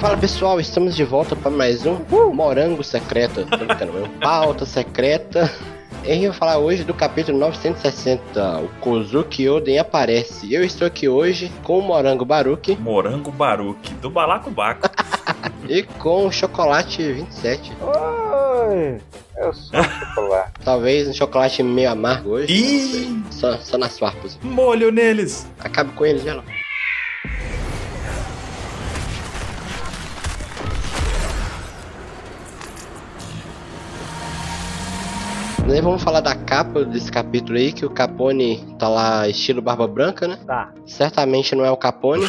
Fala pessoal, estamos de volta para mais um Morango Secreto. Pauta Secreta. E eu vou falar hoje do capítulo 960, o Kozuki Oden aparece. Eu estou aqui hoje com o Morango Baruque Morango Baruque, do Balacobaco. e com o Chocolate 27. Oi! Eu sou chocolate. Talvez um chocolate meio amargo hoje. Ih! não. Só, só nas farpas. Molho neles. Acabe com eles, já. Daí vamos falar da capa desse capítulo aí, que o Capone tá lá estilo barba branca, né? Tá. Certamente não é o Capone,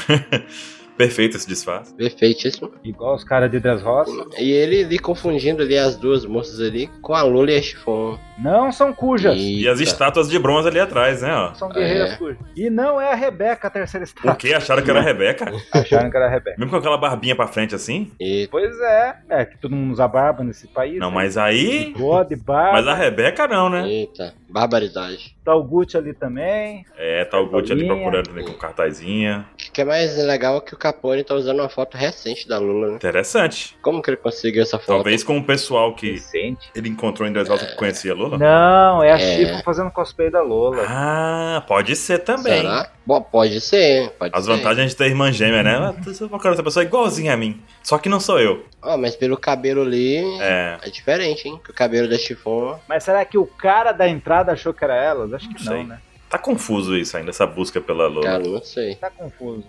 Perfeito esse disfarce. perfeitíssimo. Igual os caras de Dressrosa. E ele ali confundindo ali as duas moças ali com a Lula e a Chiffon. Não são cujas. E as estátuas de bronze ali atrás, né, ó. São guerreiras É. cujas. E não é a Rebeca, a terceira estátua. que acharam que era a Rebeca? Acharam que era a Rebeca. Mesmo com aquela barbinha pra frente assim? E Pois é. É que todo mundo usa barba nesse país. Não, né? mas aí. Bigode, barba. Mas a Rebeca não, né? eita, barbaridade. Tá o Gucci ali também. É, tá o Gucci ali procurando ali com cartazinha. O que é mais legal é que o Capone tá usando uma foto recente da Lula, né? Interessante. Como que ele conseguiu essa foto? Talvez com o pessoal que Recente. ele encontrou em Dressrosa que conhecia a Lula. Não, é a É. Chico fazendo cosplay da Lola. Ah, pode ser também. Será? Bom, pode ser, pode As ser. vantagens de ter irmã gêmea, né? Ah, Eu procurando essa pessoa igualzinha a mim. Só que não sou eu. Ó, mas pelo cabelo ali É. é diferente, hein? Que o cabelo da Chiffon. Mas será que o cara da entrada achou que era elas? Acho que Não não, sei. né? Tá confuso isso ainda, essa busca pela Lula. Cara, não sei. Tá confuso.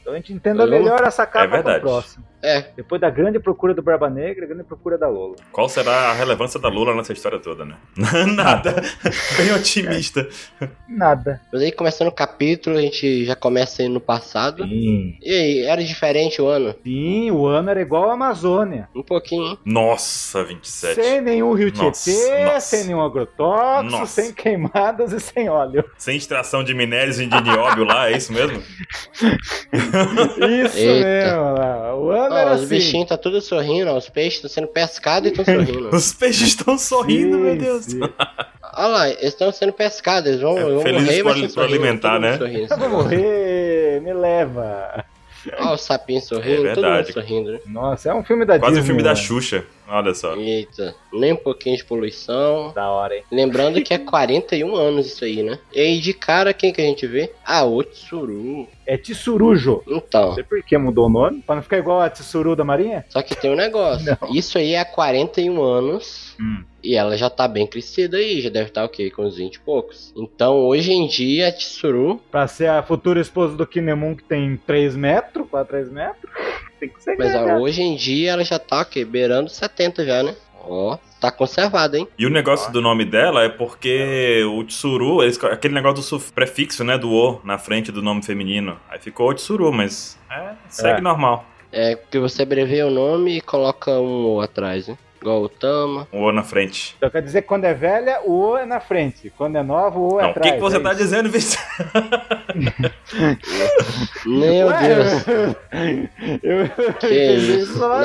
Então a gente entenda Eu- melhor essa capa É verdade. próximo. É, Depois da grande procura do Barba Negra, a grande procura da Lola. Qual será a relevância da Lula nessa história toda, né? Nada. Bem otimista. Nada. mas aí começando o capítulo, a gente já começa aí no passado. Sim. E aí, era diferente o ano? Sim, o ano era igual a Amazônia. Um pouquinho, hein? Nossa, 27. Sem nenhum rio Nossa, Tietê, nossa. sem nenhum agrotóxico, Nossa. sem queimadas e sem óleo. Sem extração de minérios e de nióbio lá, é isso mesmo? Isso Eita. mesmo, lá. o ano Ó, era os assim. bichinhos tá tudo sorrindo, ó, os peixes estão sendo pescados e estão sorrindo. Os peixes estão sorrindo, Sim, meu Deus. Olha lá, eles estão sendo pescados, eles vão, É, vão morrer, mas estão sorrindo, alimentar, né? sorrindo, Eu vou morrer, me leva. Ó, o sapinho sorrindo, É todo mundo sorrindo, né? Nossa, é um filme da Quase Disney. filme da né? Xuxa. Olha só. Eita, nem um pouquinho de poluição. Da hora, hein? Lembrando que é 41 anos isso aí, né? E aí de cara, quem que a gente vê? Ah, o Tsuru. É Tsurujo. Então, Não sei por que mudou o nome. Pra não ficar igual a Tsuru da Marinha? só que tem um negócio. Isso aí é há 41 anos. Hum. E ela já tá bem crescida aí, já deve estar o quê? Com uns 20 e poucos. Então, hoje em dia, a Tsuru Pra ser a futura esposa do Kinemon, que tem 3 metros, quase 3 metros. Tem que ser Mas ó, hoje em dia ela já tá o quê? Beirando 70 já, né? Ó, tá conservada, hein? E o negócio do nome dela é porque o Tsuru, eles, aquele negócio do prefixo, né, do O na frente do nome feminino. Aí ficou o Tsuru, mas é, segue É. normal. É porque você abreveia o nome e coloca um O atrás, né? Igual o Tama. O O na frente. Então quer dizer que quando é velha, o O é na frente. Quando é nova, o O é Não, o atrás. que, que você é tá isso? dizendo, Vicente? Meu Ué, Deus! Eu Que entendi isso? só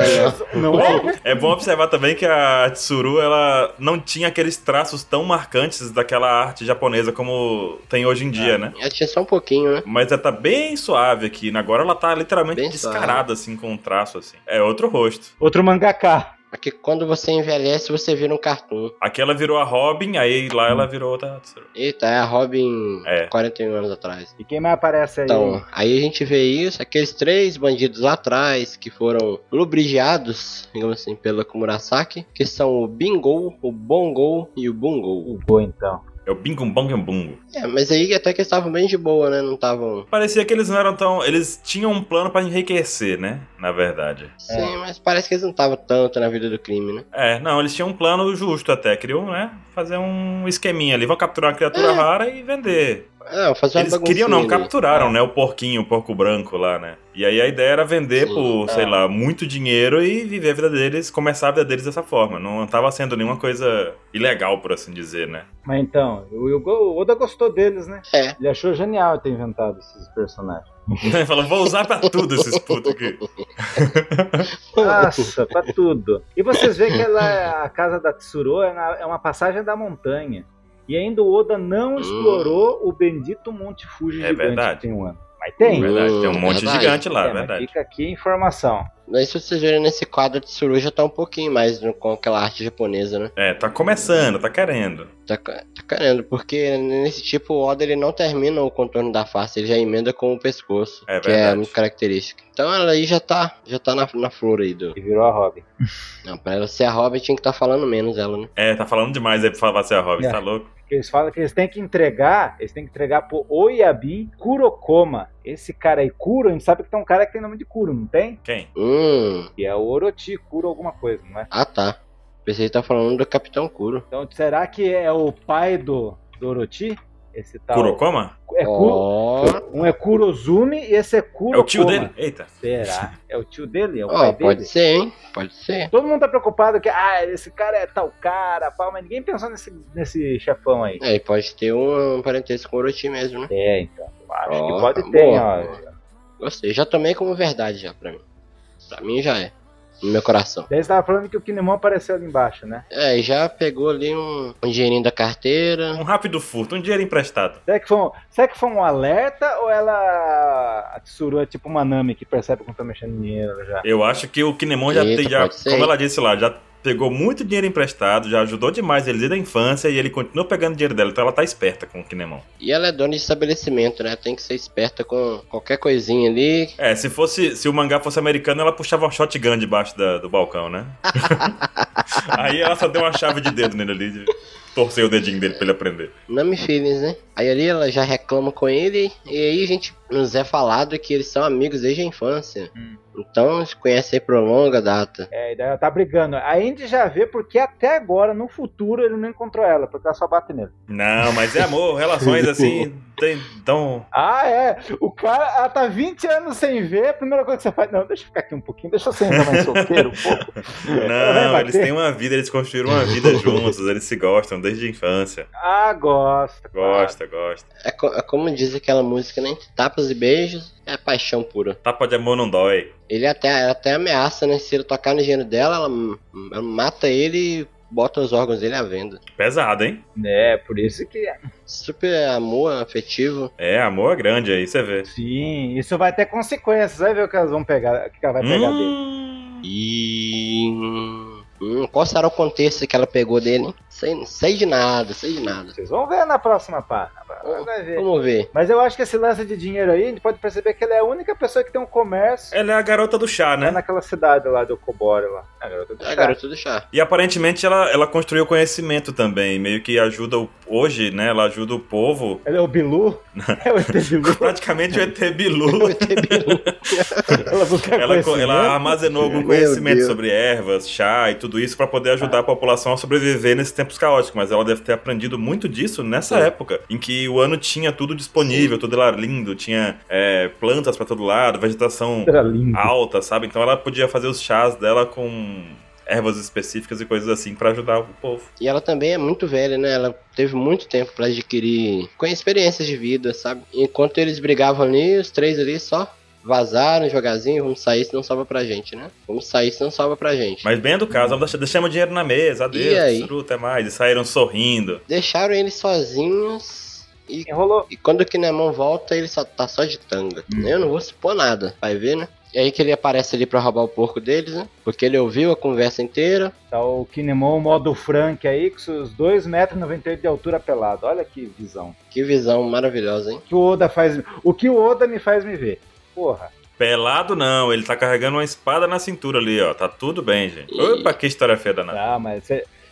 Não. Não é? É bom observar também que a Tsuru, ela não tinha aqueles traços tão marcantes daquela arte japonesa como tem hoje em dia, né? Já tinha só um pouquinho, né? Mas ela tá bem suave aqui. Agora ela tá literalmente Bem descarada, assim, com um traço, assim. É outro rosto. Outro mangaká. Aqui quando você envelhece, você vira um cartoon. Aqui ela virou a Robin, aí lá ela virou outra. Eita, é a Robin É. 41 anos atrás. E quem mais aparece aí? Então, aí a gente vê isso, aqueles três bandidos lá atrás que foram lubrigiados, digamos assim, pela Kumurasaki, que são o Bingo, o Bongo e o Bungo. o Go, então. É o Bingum Bong Bungo. É, mas aí até que eles estavam bem de boa, né? Não estavam. Parecia que eles não eram tão. Eles tinham um plano pra enriquecer, né? Na verdade. Sim, mas parece que eles não estavam tanto na vida do crime, né? É, não, eles tinham um plano justo até. Queriam, né? Fazer um esqueminha ali. Vão capturar uma criatura É. rara e vender. É, fazer uma Eles queriam, não, capturaram, É. né? O porquinho, o porco branco lá, né? E aí a ideia era vender Sim, por, é. sei lá, muito dinheiro e viver a vida deles, começar a vida deles dessa forma. Não tava sendo nenhuma coisa ilegal, por assim dizer, né? Mas então, o, Oda gostou deles, né? É. Ele achou genial ter inventado esses personagens. Ele falou, vou usar pra tudo esses putos aqui. Nossa, pra tudo. E vocês veem que ela, é- a casa da Tsuru é, na- é uma passagem da montanha. E ainda o Oda não explorou o bendito Monte Fuji É gigante verdade. que tem um ano. Mas tem. Verdade, tem um Hum, monte verdade. gigante lá, É, mas verdade. fica aqui a informação. Daí se vocês verem nesse quadro de Tsuru já tá um pouquinho mais no- com aquela arte japonesa, né? É, tá começando, tá querendo. Tá, tá querendo, porque nesse tipo o Oda ele não termina o contorno da face, ele já emenda com o pescoço, É que é verdade. muito característico. Então ela aí já tá, já tá na, na flor aí do... E virou a Robin. Não, pra ela ser a Robin tinha que estar falando menos ela, né? É, tá falando demais aí pra falar ser a Robin, É. tá louco? Que eles falam que eles têm que entregar, eles têm que entregar pro Oyabi Kurokoma. Esse cara aí, Kuro, a gente sabe que tem um cara que tem nome de Kuro, não tem? Quem? Hum, Que é o Orochi, Kuro alguma coisa, não é? ah tá. Pensei que tá falando do Capitão Kuro. Então, será que é o pai do, do Orochi? Esse tal. Kurokoma? É Kuro, Ó, um é Kurozumi e esse é Kurokoma. É o tio dele? Eita. Será? É o tio dele? É o ó, pai pode dele? ser, hein? Pode ser. Todo mundo tá preocupado que, ah, esse cara é tal cara, pá, mas ninguém pensou nesse, nesse chefão aí. É, e pode ter um parentesco com o Orochi mesmo, né? É, então. Acho Ó, que pode boa, ter, boa. ó. Gostei, já tomei como verdade já pra mim. Pra mim já é. No meu coração. Daí você tava falando que o Kinemon apareceu ali embaixo, né? É, e já pegou ali um, um dinheirinho da carteira. Um rápido furto, um dinheiro emprestado. Será que foi um, será que foi um alerta ou ela. A Tsuru é tipo uma Nami que percebe quando tá mexendo em dinheiro já? Eu acho que o Kinemon já Eita, tem, já, como ela disse lá, já pegou muito dinheiro emprestado, já ajudou demais ele desde a infância e ele continua pegando dinheiro dela, então ela tá esperta com o Kinemon. E ela é dona de estabelecimento, né? Tem que ser esperta com qualquer coisinha ali. É, se fosse, se o mangá fosse americano, ela puxava uma shotgun debaixo da- do balcão, né? Aí ela só deu uma chave de dedo nele ali, de torcer o dedinho dele pra ele aprender. Nami Feelings, né? Aí ali ela já reclama com ele. E aí a gente nos é falado que eles são amigos desde a infância. Hum. Então se conhece aí por longa data. É, e daí ela tá brigando. A Indy já vê porque até agora, no futuro, ele não encontrou ela, porque ela só bate nele. Não, mas é amor, relações assim, tem, então... Ah, é? O cara, ela tá 20 anos sem ver, a primeira coisa que você faz, não, deixa eu ficar aqui um pouquinho, deixa eu ser ainda mais solteiro um pouco. Não, eles têm uma vida, eles construíram uma vida juntos, eles se gostam desde a infância. Ah, gosta. Gosta, gosta. É, co- é como diz aquela música, né? Tapas e beijos é paixão pura. Tapa de amor não dói. Ele até, ela até ameaça, né? Se ele tocar no engenho dela, ela, ela mata ele e bota os órgãos dele à venda. Pesado, hein? É, por isso que. Super amor afetivo. É, amor é grande aí, você vê. Sim, isso vai ter consequências. Vai ver o que elas vão pegar, o que ela vai pegar dele. Hum, E. Hum, qual será o contexto que ela pegou dele? hein? Sei, sei de nada, sei de nada. Vocês vão ver na próxima página. Vai ver. Vamos ver. Mas eu acho que esse lance de dinheiro aí, a gente pode perceber que ela é a única pessoa que tem um comércio ela é a garota do chá, é né? naquela cidade lá do Kobori lá. A garota do É a chá. garota do chá. E aparentemente ela, ela construiu conhecimento também, meio que ajuda o, hoje, né? Ela ajuda o povo. Ela é o Bilu? é o ET Bilu. Praticamente o ET Bilu. ela busca Ela, conhecimento. ela armazenou algum conhecimento sobre ervas, chá e tudo isso pra poder ajudar a população a sobreviver nesses tempos caóticos. Mas ela deve ter aprendido muito disso nessa É. época, em que o ano tinha tudo disponível, tudo era lindo, tinha é, plantas pra todo lado, vegetação alta, sabe? Então ela podia fazer os chás dela com ervas específicas e coisas assim pra ajudar o povo. E ela também é muito velha, né? Ela teve muito tempo pra adquirir com experiências de vida, sabe? Enquanto eles brigavam ali, os três ali só vazaram, jogazinho, vamos sair, senão sobra pra gente, né? Vamos sair, senão sobra pra gente. Mas bem educados, vamos deixar- deixamos o dinheiro na mesa, adeus, E? Tsuru, até mais. E saíram sorrindo. Deixaram eles sozinhos e, Enrolou. e quando o Kinemon volta, ele só tá só de tanga. Eu não vou supor nada, vai ver, né? E aí que ele aparece ali pra roubar o porco deles, né? Porque ele ouviu a conversa inteira. Tá o Kinemon modo Frank aí, com seus 2,98m de altura pelado. Olha que visão. Que visão maravilhosa, hein? O que o Oda faz. O que o Oda me faz me ver. Porra. Pelado não, ele tá carregando uma espada na cintura ali, ó. Tá tudo bem, gente. Ih. Opa, que história feia danada. Tá, mas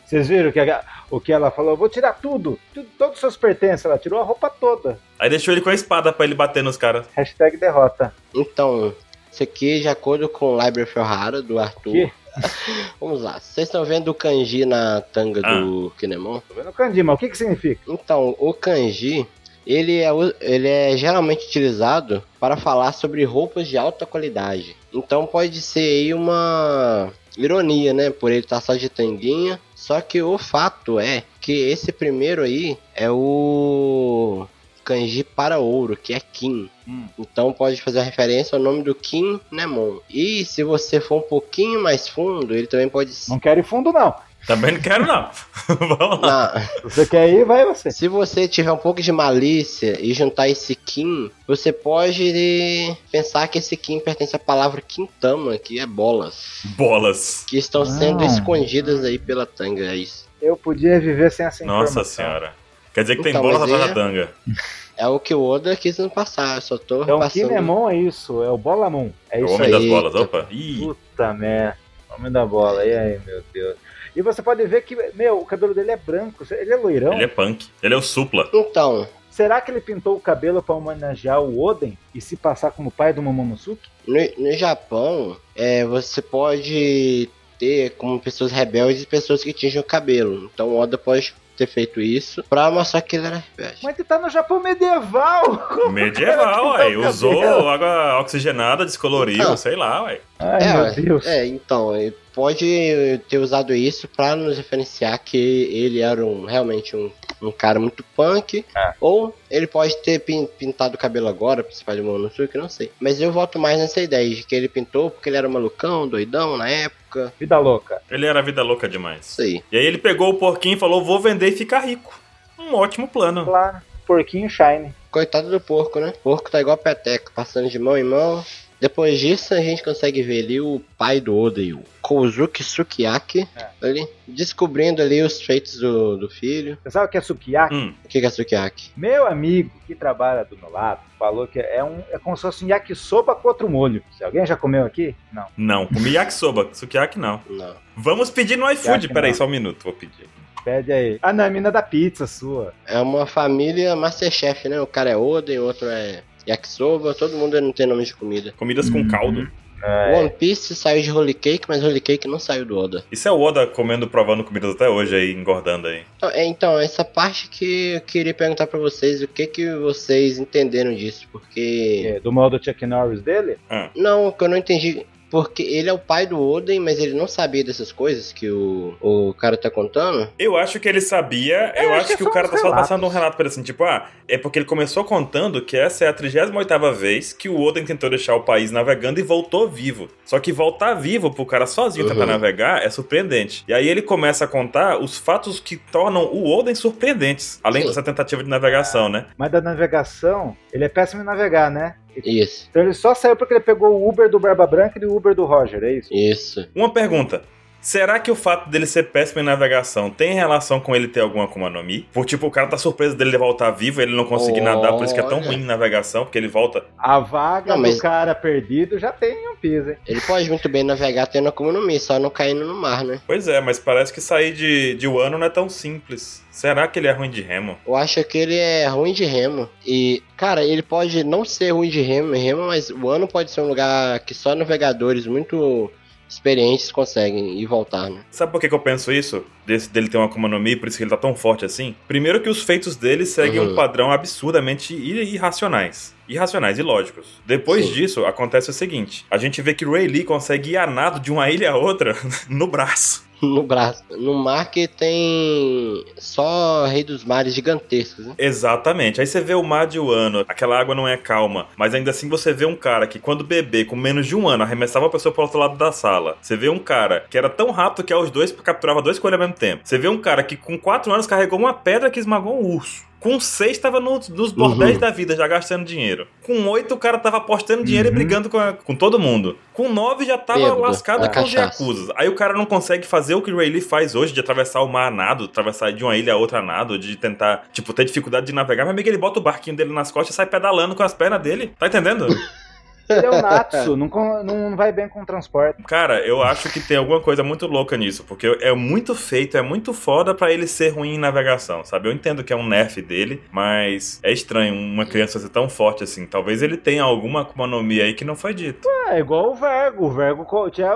vocês viram que a- o que ela falou? Eu vou tirar tudo, tudo. Todos os seus pertences. Ela tirou a roupa toda. Aí deixou ele com a espada pra ele bater nos caras. Hashtag derrota. Então, isso aqui de acordo com o Library Ferrara, do Arthur. Que? Vamos lá, vocês estão vendo o kanji na tanga Ah. do Kinemon? Tô vendo o kanji, mas o que que significa? Então, o kanji, ele é, ele é geralmente utilizado para falar sobre roupas de alta qualidade. Então pode ser aí uma ironia, né? Por ele estar só de tanguinha. Só que o fato é que esse primeiro aí é o kanji para ouro, que é Kim. Hum. Então pode fazer referência ao nome do Kim Nemon. E se você for um pouquinho mais fundo, ele também pode Não quero ir fundo, não. Também não quero, não. Vamos lá. Não, Você quer ir, vai você. se você tiver um pouco de malícia e juntar esse Kim, você pode pensar que esse Kim pertence à palavra Quintama, que é bolas. Bolas. Que estão sendo Ah. escondidas aí pela tanga, é isso. Eu podia viver sem essa informação. Nossa senhora. Quer dizer que tem Então, bolas mas atrás é- da tanga. É o que o Oda quis nos passar, eu só tô Então, passando... Kinemon é isso, é o Bolamon. É É o isso homem aí. das aí. bolas. Opa. Ih. Puta merda. Homem da bola. E aí, meu Deus. E você pode ver que, meu, o cabelo dele é branco. Ele é loirão. Ele é punk. Ele é o supla. Então, Será que ele pintou o cabelo pra homenagear o Oden e se passar como pai do Momonosuke? no, no Japão, é, você pode ter como pessoas rebeldes e pessoas que tingem o cabelo. Então o Oda pode ter feito isso pra mostrar que ele era rebelde. Mas ele tá no Japão medieval! Como Medieval, vai ué. o Usou água oxigenada, descoloriu, Então. sei lá, ué. Ai, é, meu Deus. é, então, pode ter usado isso pra nos referenciar que ele era um, realmente um, um cara muito punk. É. Ou ele pode ter pin- pintado o cabelo agora, principalmente do Monosuke, não sei. Mas eu voto mais nessa ideia de que ele pintou porque ele era malucão, doidão na época. Vida louca. Ele era vida louca demais. Aí. E aí ele pegou o porquinho e falou: vou vender e ficar rico. Um ótimo plano. Claro. Porquinho Shine. Coitado do porco, né? O porco tá igual a peteca, passando de mão em mão. Depois disso, a gente consegue ver ali o pai do Oda, o Kozuki Sukiyaki, É. ali, descobrindo ali os feitos do, do filho. Você sabe o que é Sukiyaki? Hum, O que é Sukiyaki? Meu amigo que trabalha do meu lado falou que é, um, é como se fosse um yakisoba com outro molho. Se alguém já comeu aqui? Não. não. Comi yakisoba. Sukiyaki não. Não. Vamos pedir no iFood. Peraí, só um minuto, vou pedir. Pede aí. Ah, não, é a mina da pizza sua. É uma família Masterchef, né? O cara é Oden, o outro é Yakisoba, todo mundo não tem nome de comida. Comidas com Uhum. caldo. É, One Piece saiu de Holy Cake, mas Holy Cake não saiu do Oda. Isso é o Oda comendo, provando comidas até hoje aí, engordando aí. Então, é, Então, essa parte que eu queria perguntar pra vocês, o que que vocês entenderam disso? Porque... é, do modo Chuck Norris dele? Não, o que eu não entendi. Porque ele é o pai do Oden, mas ele não sabia dessas coisas que o, o cara tá contando. Eu acho que ele sabia, eu acho acho que que o cara tá só passando um relato pra ele assim, tipo, ah, é porque ele começou contando que essa é a 38ª vez que o Oden tentou deixar o país navegando e voltou vivo. Só que voltar vivo pro cara sozinho tentar Uhum. navegar é surpreendente. E aí ele começa a contar os fatos que tornam o Oden surpreendentes, além Sim. dessa tentativa de navegação, né? Mas da navegação, ele é péssimo em navegar, né? Isso, Então ele só saiu porque ele pegou o Uber do Barba Branca e o Uber do Roger, é isso? isso. Uma pergunta. Será que o fato dele ser péssimo em navegação tem relação com ele ter alguma Akuma no Mi? Por tipo, o cara tá surpreso dele voltar vivo, ele não conseguir nadar, por isso que é tão Olha. ruim em navegação, porque ele volta. A vaga Não, mas- do cara perdido já tem um piso, hein? Ele pode muito bem navegar tendo Akuma no Mi, só não caindo no mar, né? Pois é, mas parece que sair de, de Wano não é tão simples. Será que ele é ruim de remo? Eu acho que ele é ruim de remo. E, cara, ele pode não ser ruim de remo, remo mas o ano pode ser um lugar que só navegadores muito experientes conseguem ir voltar, né? Sabe por que, que eu penso isso? Desse, dele ter uma Akuma no Mi, por isso que ele tá tão forte assim? Primeiro que os feitos dele seguem Uhum. um padrão absurdamente ir- irracionais. Irracionais e lógicos. Depois Sim. disso, acontece o seguinte. A gente vê que Ray Lee consegue ir a nado de uma ilha a outra no braço. No braço. No mar que tem só Rei dos Mares gigantescos, né? Exatamente. Aí você vê o mar de Wano, aquela água não é calma, mas ainda assim você vê um cara que quando bebê, com menos de um ano, arremessava a pessoa pro outro lado da sala. Você vê um cara que era tão rápido que aos dois capturava dois coelhos ao mesmo tempo. Você vê um cara que com quatro anos carregou uma pedra que esmagou um urso. Com seis tava no- nos bordéis Uhum. da vida, já gastando dinheiro. Com oito o cara tava apostando dinheiro Uhum. e brigando com, a- com todo mundo. Com nove já tava Bêbado, lascado com os. Yakuzas. Aí o cara não consegue fazer o que o Ray Lee faz hoje, de atravessar o mar a nado, atravessar de uma ilha a outra a nado, de tentar, tipo, ter dificuldade de navegar. Mas amigo, ele bota o barquinho dele nas costas e sai pedalando com as pernas dele. Tá entendendo? Ele é o Natsu, não, não vai bem com o transporte. Cara, eu acho que tem alguma coisa muito louca nisso, porque é muito feito, é muito foda pra ele ser ruim em navegação, sabe? Eu entendo que é um nerf dele, mas é estranho uma criança ser tão forte assim. Talvez ele tenha alguma Mi aí que não foi dito. É igual o Vergo. O Vergo tinha-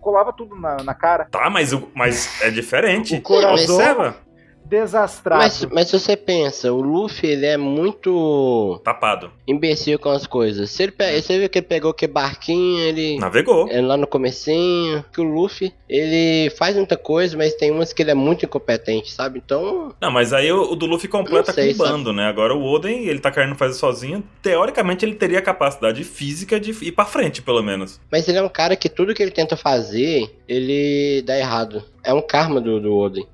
colava tudo na, na cara. Tá, mas, o, mas é diferente. O coração- Observa. Desastrado. Mas, mas se você pensa, o Luffy ele é muito Tapado. imbecil com as coisas. Se ele pe... Você viu que ele pegou que barquinho, ele. Navegou. É lá no comecinho, que o Luffy, ele faz muita coisa, mas tem umas que ele é muito incompetente, sabe? Então, Não, mas aí o, o do Luffy completa sei, com o bando, né? Agora o Oden, ele tá querendo fazer sozinho. Teoricamente, ele teria a capacidade física de ir pra frente, pelo menos. mas ele é um cara que tudo que ele tenta fazer, ele dá errado. É um karma do, do Oden.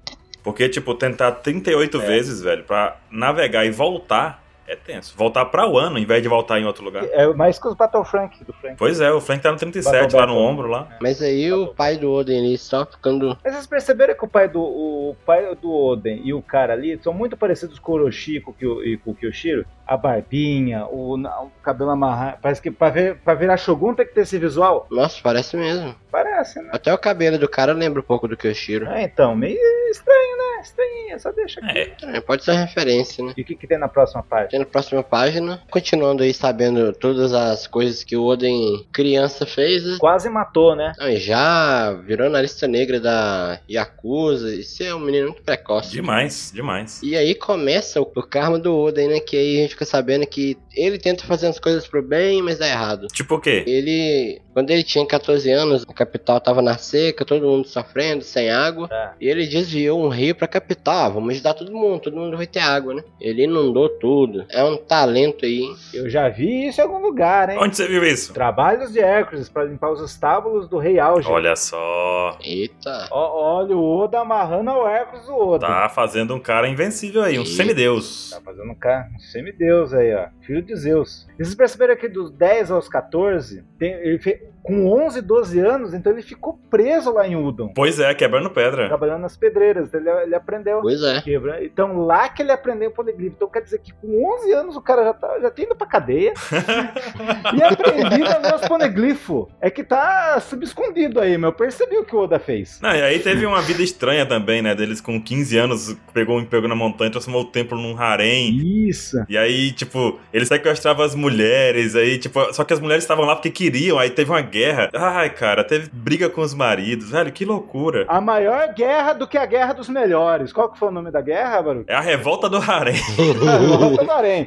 Porque, tipo, tentar 38 É. vezes, velho, pra navegar e voltar é tenso. Voltar pra Wano, em vez de voltar em outro lugar. É mais que os Battle Frank do Frank. Pois é, o Frank tá no 37 Battle lá no Battle. ombro lá. Mas aí o pai do Oden ali só ficando. Mas vocês perceberam que o pai do, o pai do Oden e o cara ali são muito parecidos com o Orochi o e com o Kyoshiro? A barbinha, o, o cabelo amarrado. Parece que pra, ver, pra virar Shogun tem que ter esse visual. Nossa, parece mesmo. Parece, né? Até o cabelo do cara lembra um pouco do Kyoshiro. É, então, meio estranho, né? Estranho, só deixa aqui. É. É, pode ser referência, né? E o que, que tem na próxima página? Na próxima página, continuando aí sabendo todas as coisas que o Oden criança fez, né? Quase matou, né? E já virou na lista negra da Yakuza. Isso é um menino muito precoce. Demais, demais. E aí começa o, o karma do Oden, né? Que aí a gente fica sabendo que ele tenta fazer as coisas pro bem, mas dá errado. Tipo o quê? Ele, quando ele tinha 14 anos, a capital tava na seca, todo mundo sofrendo, sem água. Tá. E ele desviou um rio pra capital. Ah, vamos ajudar todo mundo, todo mundo vai ter água, né? Ele inundou tudo. É um talento aí. hein? Eu já vi isso em algum lugar, hein? Onde você viu isso? Trabalhos de Hércules pra limpar os estábulos do Rei Auge. Olha só. Eita. Ó, olha o Oda amarrando ao Hércules o Oda. Tá fazendo um cara invencível aí, um Ih. semideus. Tá fazendo um cara, um semideus aí, ó. Filho de Zeus. E vocês perceberam que dos 10 aos 14, tem, ele fe- com 11, 12 anos, então ele ficou preso lá em Udon. Pois é, quebrando pedra. Trabalhando nas pedreiras. Então ele, ele aprendeu. Pois é. Quebra. Então lá que ele aprendeu o poliglifo. Então quer dizer que com 11 anos o cara já tá, já tá indo pra cadeia e aprendido a ler os poneglyphos. É que tá subescondido aí, meu. Eu percebi o que o Oda fez. Não, e aí teve uma vida estranha também, né? Deles com 15 anos, pegou um emprego na montanha, transformou o templo num harém. Isso. E aí, tipo, ele sequestrava as mulheres, aí, tipo, só que as mulheres estavam lá porque queriam, aí teve uma guerra. Ai, cara, teve briga com os maridos, velho, que loucura. A maior guerra do que a guerra dos melhores. Qual que foi o nome da guerra, Baru? É a revolta do harém. A revolta do Arém.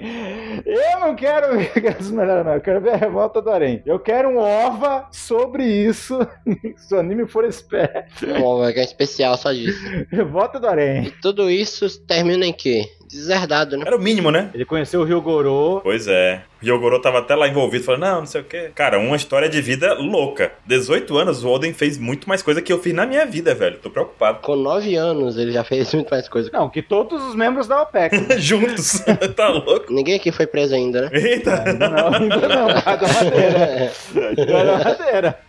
Eu não quero ver a guerra dos melhores, não. Eu quero ver a revolta do Arém. Eu quero um OVA sobre isso. Se o anime for esperto. Bom, vai ganhar especial só disso. Revolta do Arém. E tudo isso termina em quê? Deserdado, né? Era o mínimo, né? Ele conheceu o Ryogoro. Pois é. Ryogoro tava até lá envolvido, falando, não, não sei o quê. Cara, uma história de vida louca. 18 anos, o Oden fez muito mais coisa que eu fiz na minha vida, velho. Tô preocupado. Com 9 anos ele já fez muito mais coisa. Não, que todos os membros da OPEC. Juntos. tá louco? Ninguém aqui foi preso ainda, né? Eita. Ainda não, ainda não. A madeira. A madeira.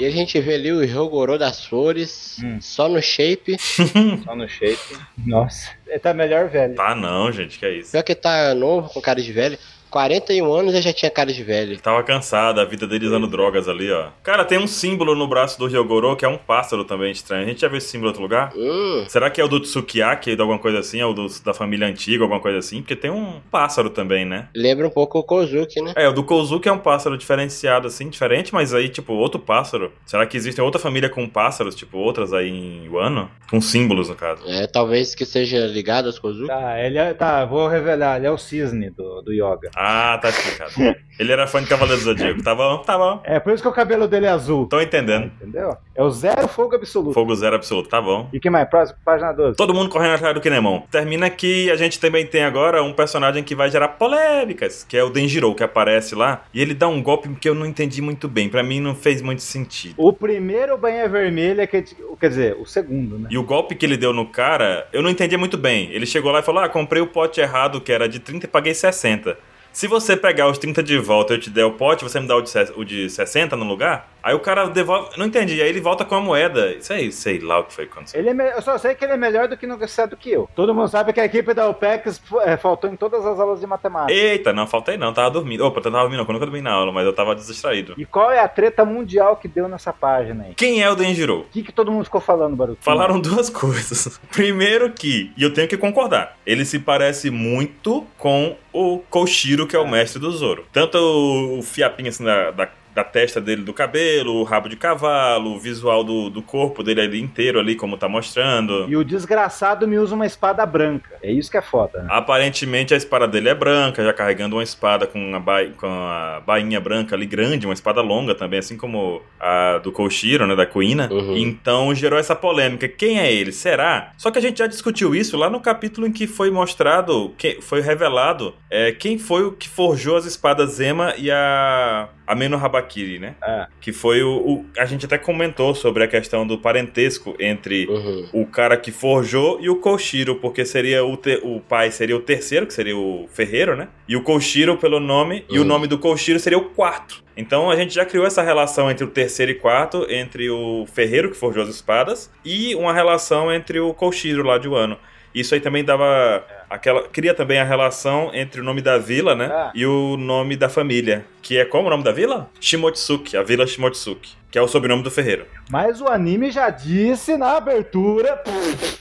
E a gente vê ali o Ryogoro das flores, Hum. só no shape. Só no shape. Nossa. Ele tá melhor velho. Tá não, gente, que é isso. Pior que tá novo, com cara de velho. 41 anos e já tinha cara de velho. Tava cansado, a vida dele usando drogas ali, ó. Cara, tem um símbolo no braço do Ryogoro que é um pássaro também estranho. A gente já viu esse símbolo em outro lugar? Hum, Será que é o do Tsukiyaki, de alguma coisa assim? É o do- da família antiga, alguma coisa assim? Porque tem um pássaro também, né? lembra um pouco o Kozuki, né? É, o do Kozuki é um pássaro diferenciado, assim, diferente, mas aí, tipo, outro pássaro. Será que existe outra família com pássaros, tipo, outras aí em Wano? Com símbolos, no caso. É, talvez que seja ligado aos Kozuki. Tá, ele é, tá, vou revelar. Ele é o cisne do, do yoga. Ah, tá explicado. Ele era fã de Cavaleiro do Zodíaco. Tá bom, tá bom. É por isso que o cabelo dele é azul. Tô entendendo. Entendeu? É o zero fogo absoluto. Fogo zero absoluto, tá bom. E que mais? Próximo, página 12. Todo mundo correndo atrás do Kinemon. Termina que a gente também tem agora um personagem que vai gerar polêmicas, que é o Denjiro, que aparece lá. E ele dá um golpe que eu não entendi muito bem. Pra mim não fez muito sentido. O primeiro banha vermelha, que, quer dizer, o segundo, né? E o golpe que ele deu no cara, eu não entendi muito bem. Ele chegou lá e falou: Ah, comprei o pote errado, que era de 30 e paguei 60. Se você pegar os 30 de volta e eu te der o pote, você me dá o de, se- o de 60 no lugar? Aí o cara devolve. Não entendi. Aí ele volta com a moeda. Isso aí, sei lá o que foi que aconteceu. Ele é me- Eu só sei que ele é melhor do que negociado que eu. Todo mundo sabe que a equipe da OPEX é, faltou em todas as aulas de matemática. Eita, não, faltei não, tava dormindo. Opa, eu tava dormindo, eu nunca dormi na aula, mas eu tava distraído. E qual é a treta mundial que deu nessa página aí? Quem é o Denjiro? O que, que todo mundo ficou falando, Baruch? Falaram duas coisas. Primeiro que, e eu tenho que concordar, ele se parece muito com o Koshiro, que é o mestre do Zoro. Tanto o, o fiapinho assim da, da, da testa dele, do cabelo, o rabo de cavalo, o visual do, do corpo dele ali inteiro ali, como tá mostrando. E o desgraçado me usa uma espada branca. É isso que é foda, né? Aparentemente a espada dele é branca, já carregando uma espada com a, ba com a bainha branca ali grande, uma espada longa também, assim como a do Koshiro, né, da Kuina. Uhum. Então gerou essa polêmica. Quem é ele? Será? Só que a gente já discutiu isso lá no capítulo em que foi mostrado, que foi revelado é, quem foi o que forjou as espadas Zema e a Ameno Habakiri, né? É. Que foi o, o- A gente até comentou sobre a questão do parentesco entre Uhum. o cara que forjou e o Koshiro, porque seria o, te- o pai seria o terceiro, que seria o ferreiro, né? E o Koshiro pelo nome, e o Uhum. nome do Koshiro seria o quarto. Então a gente já criou essa relação entre o terceiro e quarto, entre o ferreiro que forjou as espadas, e uma relação entre o Koshiro lá de Wano. Isso aí também dava aquela. Cria também a relação entre o nome da vila, né? Ah. E o nome da família. Que é como o nome da vila? Shimotsuki, a vila Shimotsuki. Que é o sobrenome do ferreiro. Mas o anime já disse na abertura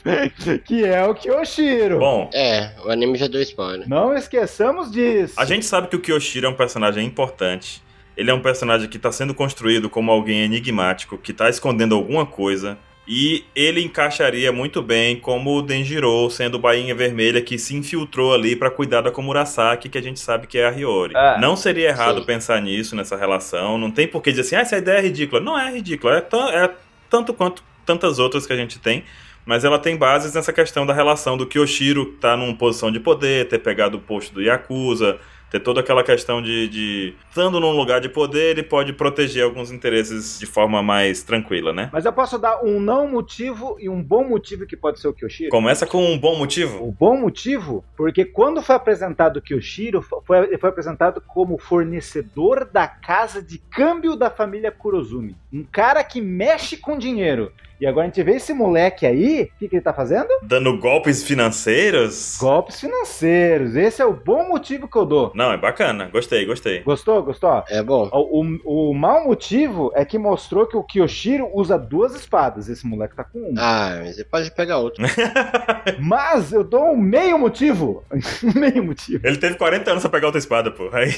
que é o Kyoshiro. Bom, É, o anime já deu spoiler. Não esqueçamos disso. A gente sabe que o Kyoshiro é um personagem importante. Ele é um personagem que está sendo construído como alguém enigmático, que está escondendo alguma coisa. E ele encaixaria muito bem como o Denjiro, sendo o bainha vermelha que se infiltrou ali para cuidar da Komurasaki, que a gente sabe que é a Hiyori. É. Não seria errado Sim. pensar nisso, nessa relação. Não tem por que dizer assim, ah, essa ideia é ridícula. Não é ridícula, é, é tanto quanto tantas outras que a gente tem. Mas ela tem bases nessa questão da relação do Kyoshiro estar numa posição de poder, ter pegado o posto do Yakuza, ter toda aquela questão de, de. Estando num lugar de poder, ele pode proteger alguns interesses de forma mais tranquila, né? Mas eu posso dar um não motivo e um bom motivo que pode ser o Kyoshiro? Começa com um bom motivo. O bom motivo, porque quando foi apresentado o Kyoshiro, foi, ele foi apresentado como fornecedor da casa de câmbio da família Kurozumi. Um cara que mexe com dinheiro. E agora a gente vê esse moleque aí, o que, que ele tá fazendo? Dando golpes financeiros. Golpes financeiros. Esse é o bom motivo que eu dou. Não, é bacana. Gostei, gostei. Gostou? Gostou? É bom. O, o, o mau motivo é que mostrou que o Kyoshiro usa duas espadas. Esse moleque tá com uma. Ah, mas você pode pegar outro. Mas eu dou um meio motivo. Um meio motivo. Ele teve 40 anos pra pegar outra espada, pô. Aí.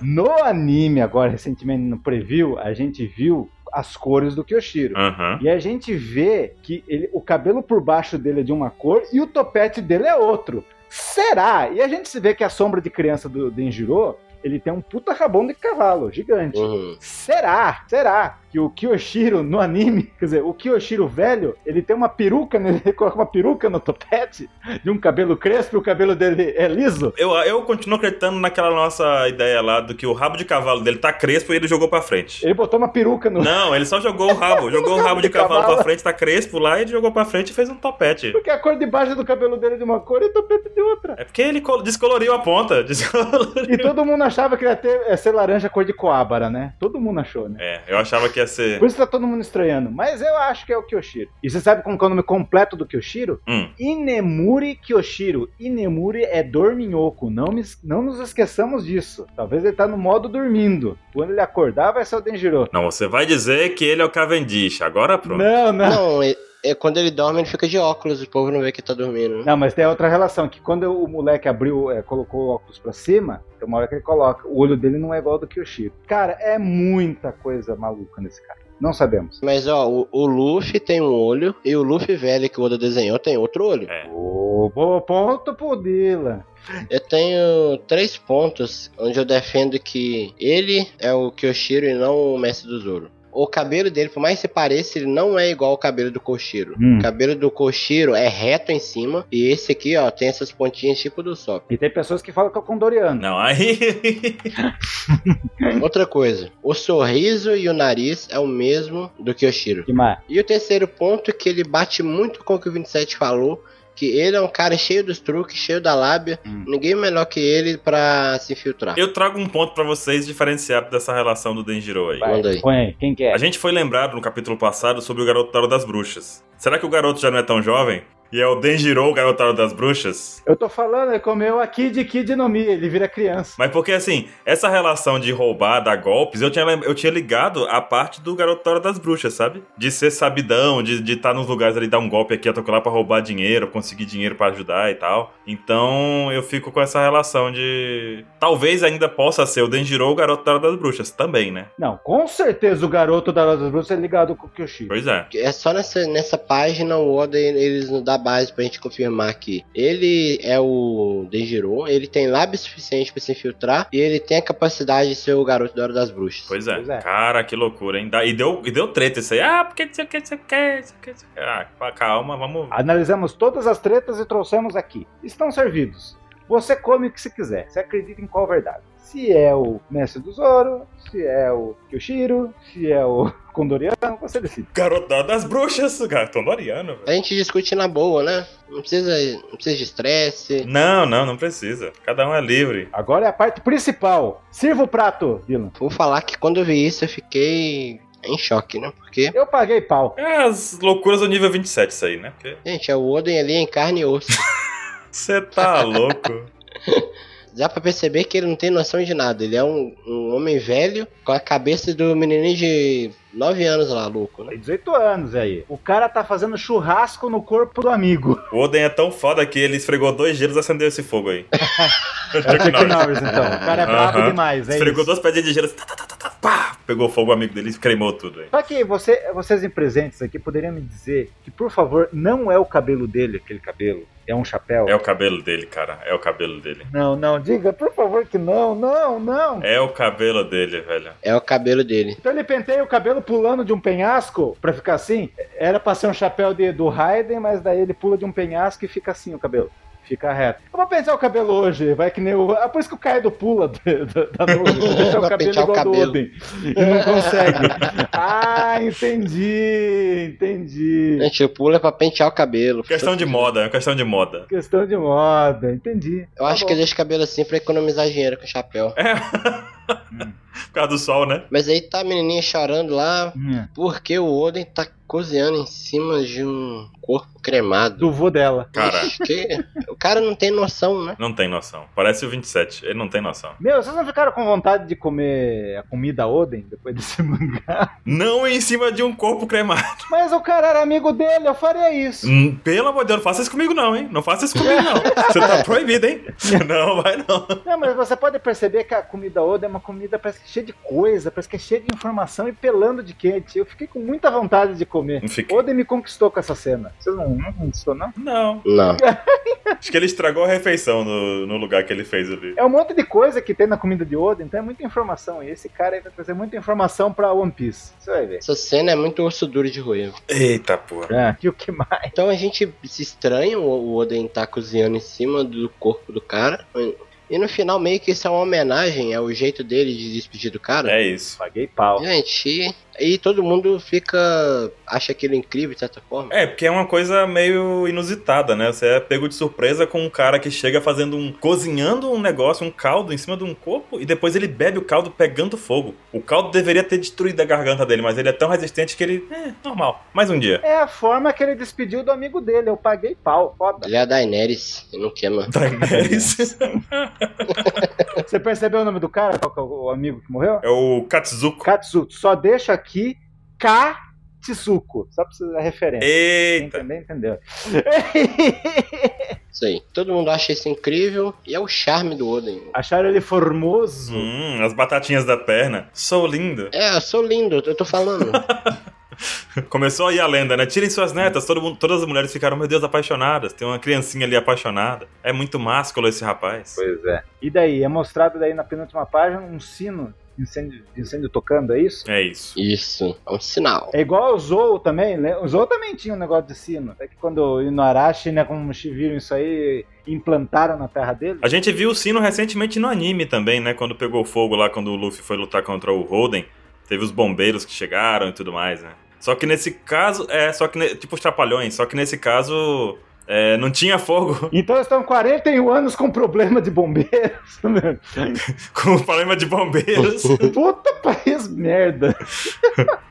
No anime, agora, recentemente no preview, a gente viu as cores do Kyoshiro. Aham. E a gente vê que ele, o cabelo por baixo dele é de uma cor e o topete dele é outro. Será? E a gente se vê que a sombra de criança do Denjiro, ele tem um puta rabão de cavalo, gigante. Uhum. Será? Será que o Kyoshiro no anime, quer dizer, o Kyoshiro velho, ele tem uma peruca, né? ele coloca uma peruca no topete de um cabelo crespo e o cabelo dele é liso? Eu, eu continuo acreditando naquela nossa ideia lá do que o rabo de cavalo dele tá crespo e ele jogou pra frente. Ele botou uma peruca no. Não, ele só jogou o rabo. Jogou o rabo de cavalo pra frente, tá crespo lá, e ele jogou pra frente e fez um topete. Porque a cor de baixo do cabelo dele é de uma cor e o topete de outra. É porque ele col- descoloriu a ponta. Descoloriu. E todo mundo achava que ia ter, ia ser laranja cor de coábara, né? Todo mundo achou, né? É, eu achava que ia ser. Por isso tá todo mundo estranhando. Mas eu acho que é o Kyoshiro. E você sabe como que é o nome completo do Kyoshiro? Hum. Inemuri Kyoshiro. Inemuri é dorminhoco. Não, me- não nos esqueçamos disso. Talvez ele tá no modo dormindo. Quando ele acordar, vai ser o Denjiro. Não, você vai dizer que ele é o Cavendish. Agora pronto. Não, não. Não, é, é quando ele dorme, ele fica de óculos, o povo não vê que tá dormindo. né? Não, mas tem outra relação, que quando o moleque abriu, é, colocou o óculos pra cima, tem uma hora que ele coloca, o olho dele não é igual ao do Kyoshiro. Cara, é muita coisa maluca nesse cara. Não sabemos. Mas ó, o, o Luffy tem um olho e o Luffy velho que o Oda desenhou tem outro olho. É. Ô, bom ponto pro Dylan. Eu tenho três pontos onde eu defendo que ele é o Kyoshiro e não o Mestre do Zoro. O cabelo dele, por mais que se pareça, ele não é igual ao cabelo do Koshiro. Hum. O cabelo do Koshiro é reto em cima e esse aqui, ó, tem essas pontinhas tipo do Sop. E tem pessoas que falam que é o Condoriano. Não, aí. Outra coisa, o sorriso e o nariz é o mesmo do Kyoshiro. Que mais? E o terceiro ponto é que ele bate muito com o que o 27 falou, que ele é um cara cheio dos truques, cheio da lábia, Hum. ninguém melhor que ele pra se infiltrar. Eu trago um ponto pra vocês diferenciado dessa relação do Denjiro aí. Vai, Manda aí. põe aí. Quem que é? A gente foi lembrado no capítulo passado sobre o garoto da Hora das Bruxas. Será que o garoto já não é tão jovem? E é o Denjiro, o garotado das bruxas. Eu tô falando, ele comeu a Kid Kid no Mi, ele vira criança. Mas porque assim, essa relação de roubar, dar golpes, eu tinha, eu tinha ligado a parte do garotório das bruxas, sabe? De ser sabidão, de estar tá nos lugares ali, dar um golpe aqui, tocar lá pra roubar dinheiro, conseguir dinheiro pra ajudar e tal. Então eu fico com essa relação de. Talvez ainda possa ser o Denjiro o garotório das bruxas também, né? Não, com certeza o garoto da Rosa Bruxa é ligado com o Kyoshi. Pois é. É só nessa, nessa página o Oda eles nos dá base pra gente confirmar que ele é o Denjiro, ele tem lábio suficiente pra se infiltrar e ele tem a capacidade de ser o garoto da Hora das Bruxas. Pois é. Pois é. Cara, que loucura, hein? E deu, e deu treta isso aí. Ah, porque não sei o que, não sei o que, não sei o que. não sei o que. Ah, calma, vamos. Analisamos todas as tretas e trouxemos aqui. Estão servidos. Você come o que você quiser. Você acredita em qual verdade. Se é o Mestre do Zoro, se é o Kyoshiro, se é o Condoriano, você decide. Garotão das bruxas, gatão Doriano. velho. A gente discute na boa, né? Não precisa, não precisa de estresse. Não, não, não precisa. Cada um é livre. Agora é a parte principal. Sirva o prato, Dylan. Vou falar que quando eu vi isso eu fiquei em choque, né? Porque, Eu paguei pau. É as loucuras do nível 27 isso aí, né? Porque gente, é o Oden ali em carne e osso. você tá louco. Dá pra perceber que ele não tem noção de nada. Ele é um, um homem velho com a cabeça do menininho de 9 anos lá, louco, né? Tem 18 anos aí. O cara tá fazendo churrasco no corpo do amigo. O Oden é tão foda que ele esfregou dois gelos e acendeu esse fogo aí. É o Chuck Norris, então. O cara é brabo Aham. demais, é Esfregou isso. duas pedrinhas de gelo, assim, tá, tá, tá, tá, tá, pá, pegou fogo o amigo dele e cremou tudo aí. Só que você, vocês em presentes aqui poderiam me dizer que, por favor, não é o cabelo dele, aquele cabelo. É um chapéu. É o cabelo dele, cara. É o cabelo dele. Não, não, diga, por favor, que não, não, não. É o cabelo dele, velho. É o cabelo dele. Então ele penteia o cabelo pulando de um penhasco pra ficar assim. Era pra ser um chapéu de, do Raiden, mas daí ele pula de um penhasco e fica assim o cabelo. Fica reto. Eu vou pentear o cabelo hoje, vai que nem o. Ah, por isso que o Kaido pula da, da, nuvem. Pentear o cabelo pentear o igual do cabelo. Oden. E não consegue. Ah, entendi, entendi. Gente, o pulo é pra pentear o cabelo. Questão de moda, é questão de moda. Questão de moda, entendi. Eu acho que ele deixa o cabelo assim pra economizar dinheiro com o chapéu. Por causa do sol, né? Mas aí tá a menininha chorando lá Hum, porque o Oden tá cozinhando em cima de um corpo cremado. Do vô dela. Cara, que- O cara não tem noção, né? não tem noção. Parece o 27, ele não tem noção. Meu, vocês não ficaram com vontade de comer a comida Oden depois desse mangá? Não em cima de um corpo cremado. Mas o cara era amigo dele, eu faria isso. Hum, Pelo amor de Deus, não faça isso comigo não, hein? Não faça isso comigo não. Você tá proibido, hein? Não, vai não. Não, mas você pode perceber que a comida Oda é uma comida parece que cheia de coisa, parece que é cheia de informação e pelando de quente. Eu fiquei com muita vontade de comer. Fiquei. Oda me conquistou com essa cena. Você não, não conquistou, não? Não. Não. Acho que ele estragou a refeição no, no lugar que ele fez ali. É um monte de coisa que tem na comida de Oda, então é muita informação. E esse cara aí vai trazer muita informação pra One Piece. Você vai ver. Essa cena é muito osso duro de roer. Eita porra. É. E o que mais? Então a gente se estranha o o Oden tá cozinhando em cima do corpo do cara. E no final meio que isso é uma homenagem ao jeito dele de despedir do cara. É isso. Paguei pau. Gente, e, todo mundo fica. acha aquilo incrível de certa forma. É, porque é uma coisa meio inusitada, né? Você é pego de surpresa com um cara que chega fazendo um. cozinhando um negócio, um caldo em cima de um corpo e depois ele bebe o caldo pegando fogo. O caldo deveria ter destruído a garganta dele, mas ele é tão resistente que ele. É, normal. Mais um dia. É a forma que ele despediu do amigo dele. Eu paguei pau. Foda. Ele é a Daenerys e não queima. Daenerys. Você percebeu o nome do cara? Qual que é o amigo que morreu? é o Katsuko. Katsuto. Só deixa aqui Katsuko. Só pra você dar referência. Quem Eita. entender, entendeu. Isso aí. Todo mundo acha isso incrível e é o charme do Oden. Acharam ele formoso. Hum, as batatinhas da perna. Sou lindo. É, eu sou lindo, eu tô falando. Começou aí a lenda, né? Tirem suas netas. Todo mundo, todas as mulheres ficaram, meu Deus, apaixonadas. Tem uma criancinha ali apaixonada. É muito másculo esse rapaz. Pois é. E daí? É mostrado daí na penúltima página um sino incêndio, de incêndio tocando, é isso? É isso. Isso, é um sinal. É igual o Zou também, né? O Zou também tinha um negócio de sino. É que quando o Inuarashi, né, como viram isso aí, implantaram na terra dele. A gente viu o sino recentemente no anime também, né? Quando pegou fogo lá, quando o Luffy foi lutar contra o Holden. Teve os bombeiros que chegaram e tudo mais, né? Só que nesse caso, é, só que, tipo os trapalhões, só que nesse caso É, não tinha fogo. Então eles estão 41 anos com problema de bombeiros. com problema de bombeiros. Puta país merda.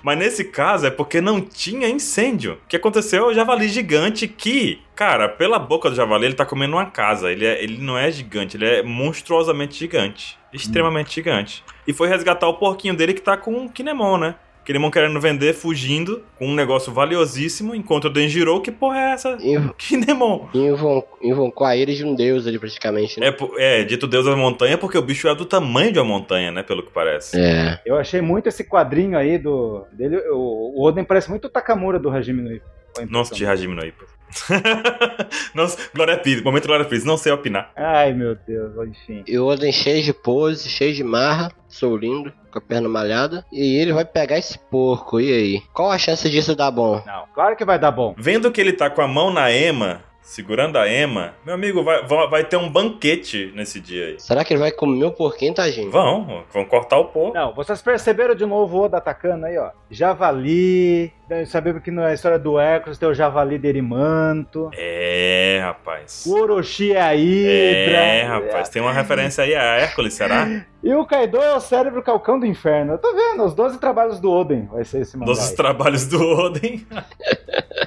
Mas nesse caso é porque não tinha incêndio. O que aconteceu é o javali gigante que, cara, pela boca do javali ele tá comendo uma casa. Ele, é, ele não é gigante, ele é monstruosamente gigante. Extremamente hum. gigante. E foi resgatar o porquinho dele que tá com o Kinemon, né? Kinemon querendo vender, fugindo, com um negócio valiosíssimo, enquanto o Denjiro, que porra é essa? Inv Kinemon. Invocou a ele de um deus ali, praticamente. Né? É, é, dito deus da montanha, porque o bicho é do tamanho de uma montanha, né? Pelo que parece. É. Eu achei muito esse quadrinho aí do. dele. O, o Oden parece muito o Takamura do Hajime no Ippo. Nossa, de Hajime no Ippo. não, Glória Pires, momento Glória Pires, não sei opinar. Ai, meu Deus, enfim. E o Oden cheio de pose, cheio de marra, sou lindo, com a perna malhada. E ele vai pegar esse porco, e aí? Qual a chance disso dar bom? Não, claro que vai dar bom. Vendo que ele tá com a mão na ema, segurando a Ema, meu amigo, vai, vai ter um banquete nesse dia aí. Será que ele vai comer o porquinho, tá, gente? Vão, vão cortar o porco. Não, vocês perceberam de novo o Oda atacando aí, ó. Javali, sabemos que na história do Hércules tem o Javali derimanto. É, rapaz. O Orochi é a Hidra. É, rapaz, tem uma referência aí a Hércules, será? E o Kaido é o cérebro calcão do inferno. Eu tô vendo, os 12 trabalhos do Oden vai ser esse mangá. 12 trabalhos do Oden.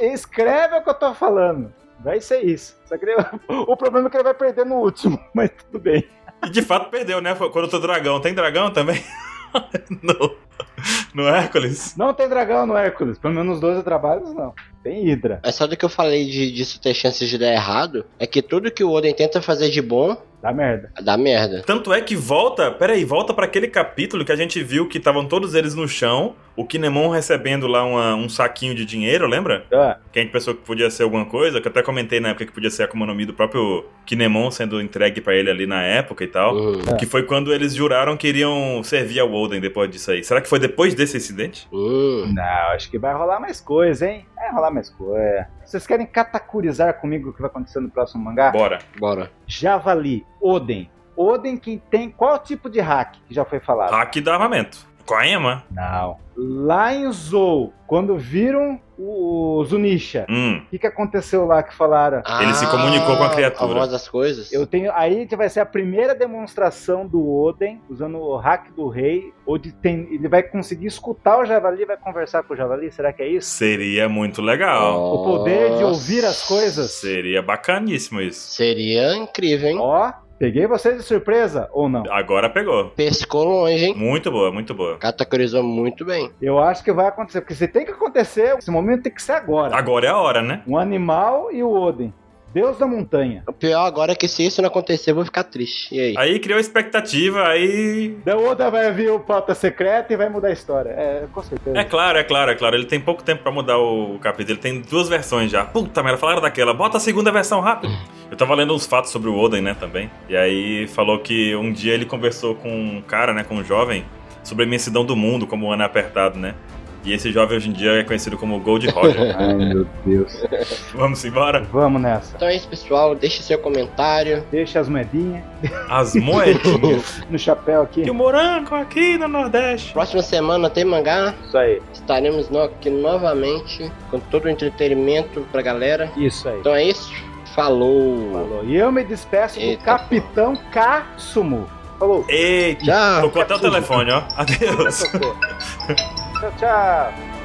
Escreve o que eu tô falando. Vai ser isso. Só que ele... o problema é que ele vai perder no último, mas tudo bem. E de fato perdeu, né? Quando o dragão. Tem dragão também? no, no Hércules? Não tem dragão no Hércules. Pelo menos nos 12 trabalhos, não. Tem Hydra. Mas só do que eu falei de, disso ter chances de dar errado, é que tudo que o Oden tenta fazer de bom, Dá merda. Dá merda. Tanto é que volta, peraí, volta para aquele capítulo que a gente viu que estavam todos eles no chão, o Kinemon recebendo lá uma, um saquinho de dinheiro, lembra? É. Que a gente pensou que podia ser alguma coisa, que eu até comentei na época que podia ser a Akuma do próprio Kinemon sendo entregue para ele ali na época e tal. Uhum. Que foi quando eles juraram que iriam servir ao Oden depois disso aí. Será que foi depois desse incidente? Uhum. Não, acho que vai rolar mais coisa, hein? Vai rolar mais coisa. Vocês querem catacurizar comigo o que vai acontecer no próximo mangá? Bora. Bora. Javali, Oden, Oden que tem qual tipo de hack que já foi falado? Hack do armamento. Com a Ema? Não. Lá em Zou, quando viram o Zunisha, hum. o hum. que, que aconteceu lá que falaram? Ah, Ele se comunicou com a criatura. A voz das coisas. Eu tenho, aí vai ser a primeira demonstração do Oden usando o hack do rei, onde tem, ele vai conseguir escutar o javali, vai conversar com o javali. Será que é isso? Seria muito legal. Nossa. O poder de ouvir as coisas. Seria bacaníssimo isso. Seria incrível, hein? Ó, Peguei vocês de surpresa ou não? Agora pegou. Pescou longe, hein? Muito boa, muito boa. Categorizou muito bem. Eu acho que vai acontecer, porque se tem que acontecer, esse momento tem que ser agora. Agora é a hora, né? Um animal e o Odin. Deus da montanha. O pior agora é que se isso não acontecer, eu vou ficar triste. E aí? Aí criou expectativa, aí. Da Oda vai vir o pauta secreta e vai mudar a história. É, com certeza. É claro, é claro, é claro. Ele tem pouco tempo pra mudar o capítulo. Ele tem duas versões já. Puta merda, falaram daquela. Bota a segunda versão rápido. Eu tava lendo uns fatos sobre o Oden, né, também. E aí falou que um dia ele conversou com um cara, né, com um jovem, sobre a imensidão do mundo, como o ano é apertado, né? E esse jovem hoje em dia é conhecido como Gold Roger. Ai, meu Deus. Vamos embora? Vamos nessa. Então é isso, pessoal. Deixe seu comentário. Deixa as moedinhas. As moedinhas? no chapéu aqui. E o morango aqui no Nordeste. Próxima semana tem mangá. Isso aí. Estaremos aqui novamente com todo o entretenimento pra galera. Isso aí. Então é isso. Falou. Falou. E eu me despeço Eita. do Capitão Kasumu. Falou. Eita. Tocou até o telefone, ó. Adeus. tchau, tchau.